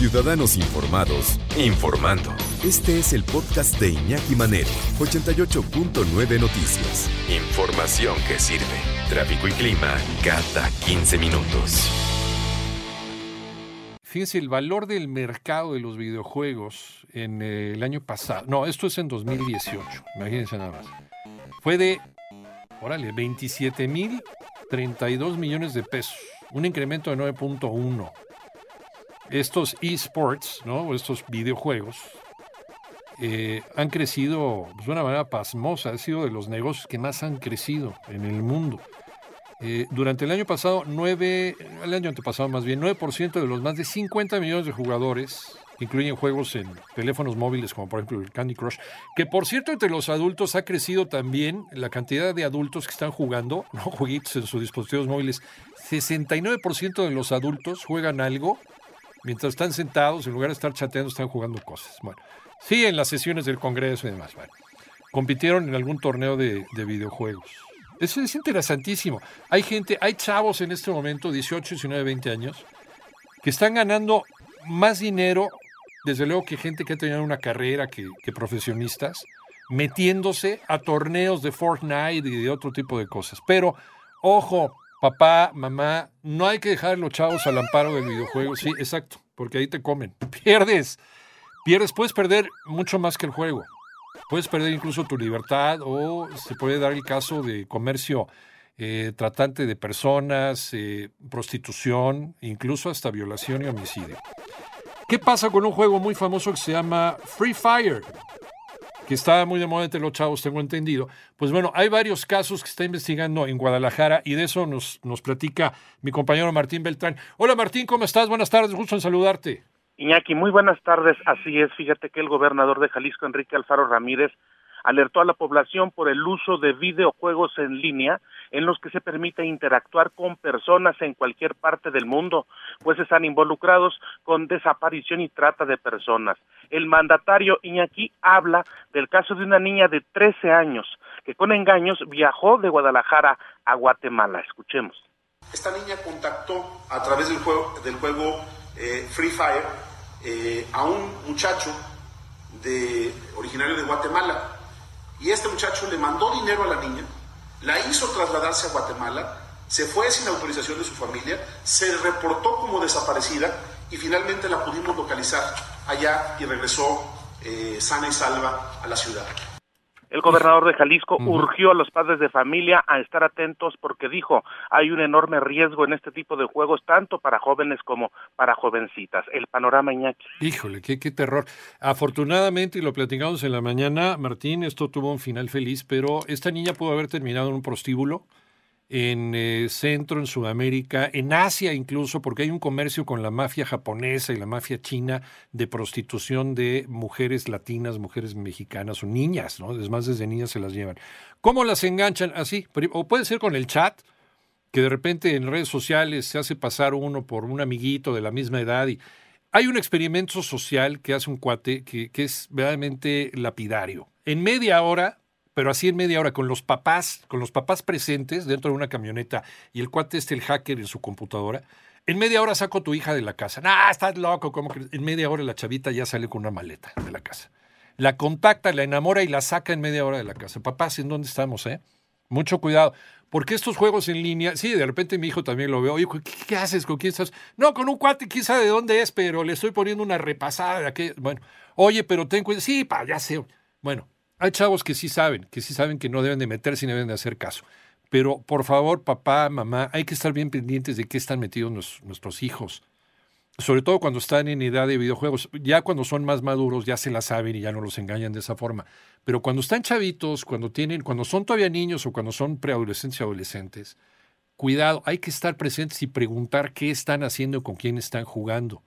Ciudadanos Informados, informando. Este es el podcast de Iñaki Manero, 88.9 Noticias. Información que sirve. Tráfico y clima cada 15 minutos. Fíjense, el valor del mercado de los videojuegos en el año pasado, no, esto es en 2018, imagínense nada más, fue de, órale, 27 mil 32 millones de pesos, un incremento de 9.1 estos esports, ¿no? estos videojuegos, eh, han crecido de una manera pasmosa. Ha sido de los negocios que más han crecido en el mundo. Eh, durante el año pasado, 9, el año antepasado más bien, 9% de los más de 50 millones de jugadores incluyen juegos en teléfonos móviles como por ejemplo el Candy Crush, que por cierto entre los adultos ha crecido también la cantidad de adultos que están jugando ¿no? jueguitos en sus dispositivos móviles. 69% de los adultos juegan algo mientras están sentados, en lugar de estar chateando, están jugando cosas. Bueno, sí, en las sesiones del Congreso y demás. Bueno, compitieron en algún torneo de, videojuegos. Eso es interesantísimo. Hay gente, hay chavos en este momento, 18, 19, 20 años, que están ganando más dinero, desde luego, que gente que ha tenido una carrera que, que profesionistas, metiéndose a torneos de Fortnite y de otro tipo de cosas. Pero, ojo, papá, mamá, no hay que dejar a los chavos al amparo del videojuego. Sí, exacto, porque ahí te comen. Pierdes, pierdes, puedes perder mucho más que el juego. Puedes perder incluso tu libertad o se puede dar el caso de comercio eh, tratante de personas, eh, prostitución, incluso hasta violación y homicidio. ¿Qué pasa con un juego muy famoso que se llama Free Fire? Que está muy de moda entre los chavos, tengo entendido. Pues bueno, hay varios casos que está investigando en Guadalajara y de eso nos, nos platica mi compañero Martín Beltrán. Hola Martín, ¿cómo estás? Buenas tardes, gusto en saludarte. Iñaki, muy buenas tardes. Así es, fíjate que el gobernador de Jalisco, Enrique Alfaro Ramírez, alertó a la población por el uso de videojuegos en línea en los que se permite interactuar con personas en cualquier parte del mundo, pues están involucrados con desaparición y trata de personas. El mandatario Iñaki habla del caso de una niña de 13 años que con engaños viajó de Guadalajara a Guatemala. Escuchemos. Esta niña contactó a través del juego, del juego eh, Free Fire eh, a un muchacho de, originario de Guatemala y este muchacho le mandó dinero a la niña, la hizo trasladarse a Guatemala, se fue sin autorización de su familia, se reportó como desaparecida y finalmente la pudimos localizar allá y regresó eh, sana y salva a la ciudad. El gobernador de Jalisco urgió a los padres de familia a estar atentos porque dijo, hay un enorme riesgo en este tipo de juegos, tanto para jóvenes como para jovencitas. El panorama Iñaki. Híjole, qué, qué terror. Afortunadamente, y lo platicamos en la mañana, Martín, esto tuvo un final feliz, pero esta niña pudo haber terminado en un prostíbulo en eh, Centro, en Sudamérica, en Asia incluso, porque hay un comercio con la mafia japonesa y la mafia china de prostitución de mujeres latinas, mujeres mexicanas o niñas, ¿no? Es más, desde niñas se las llevan. ¿Cómo las enganchan? Así, o puede ser con el chat, que de repente en redes sociales se hace pasar uno por un amiguito de la misma edad y hay un experimento social que hace un cuate que, que es verdaderamente lapidario. En media hora pero así en media hora, con los papás, con los papás presentes dentro de una camioneta y el cuate este, el hacker en su computadora, en media hora saco a tu hija de la casa. ¡Ah, estás loco! ¿Cómo que? En media hora la chavita ya sale con una maleta de la casa. La contacta, la enamora y la saca en media hora de la casa. Papás, ¿en dónde estamos, eh? Mucho cuidado. Porque estos juegos en línea, sí, de repente mi hijo también lo veo. Oye, ¿qué, haces? ¿Con quién estás? No, con un cuate, quién sabe de dónde es, pero le estoy poniendo una repasada de aquello. Bueno, oye, pero ten cuidado. Sí, ya sé. Bueno, hay chavos que sí saben, que sí saben que no deben de meterse ni deben de hacer caso. Pero por favor, papá, mamá, hay que estar bien pendientes de qué están metidos nuestros hijos. Sobre todo cuando están en edad de videojuegos. Ya cuando son más maduros ya se la saben y ya no los engañan de esa forma. Pero cuando están chavitos, cuando tienen, cuando son todavía niños o cuando son preadolescentes y adolescentes, cuidado, hay que estar presentes y preguntar qué están haciendo y con quién están jugando.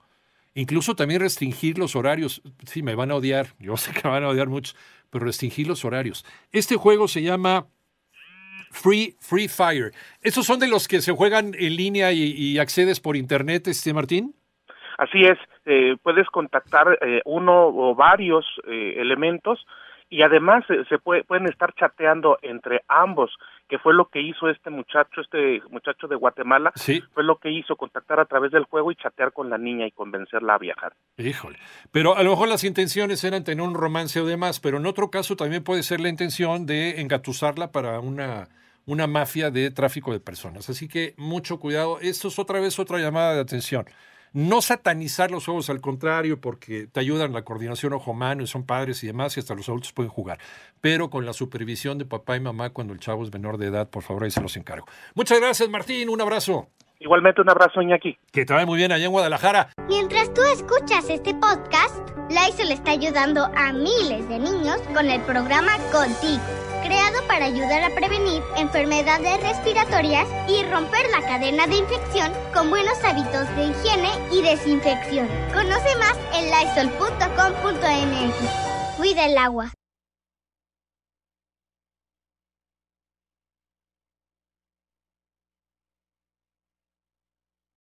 Incluso también restringir los horarios. Sí, me van a odiar, yo sé que van a odiar muchos, pero restringir los horarios. Este juego se llama Free, Free Fire. ¿Esos son de los que se juegan en línea y, accedes por internet, este Martín? Así es, eh, puedes contactar eh, uno o varios eh, elementos y además se, pueden estar chateando entre ambos, que fue lo que hizo este muchacho, este muchacho de Guatemala, sí. fue lo que hizo contactar a través del juego y chatear con la niña y convencerla a viajar. Híjole, pero a lo mejor las intenciones eran tener un romance o demás, pero en otro caso también puede ser la intención de engatusarla para una una mafia de tráfico de personas. Así que mucho cuidado. Esto es otra vez otra llamada de atención. No satanizar los juegos, al contrario, porque te ayudan la coordinación ojo-mano y son padres y demás, y hasta los adultos pueden jugar. Pero con la supervisión de papá y mamá cuando el chavo es menor de edad, por favor, ahí se los encargo. Muchas gracias, Martín. Un abrazo. Igualmente un abrazo, Iñaki. Que te vaya muy bien allá en Guadalajara. Mientras tú escuchas este podcast, le está ayudando a miles de niños con el programa Contigo, creado para ayudar a prevenir enfermedades respiratorias y romper la cadena de infección con buenos hábitos de higiene y desinfección. Conoce más en lysol.com.mx. Cuida el agua.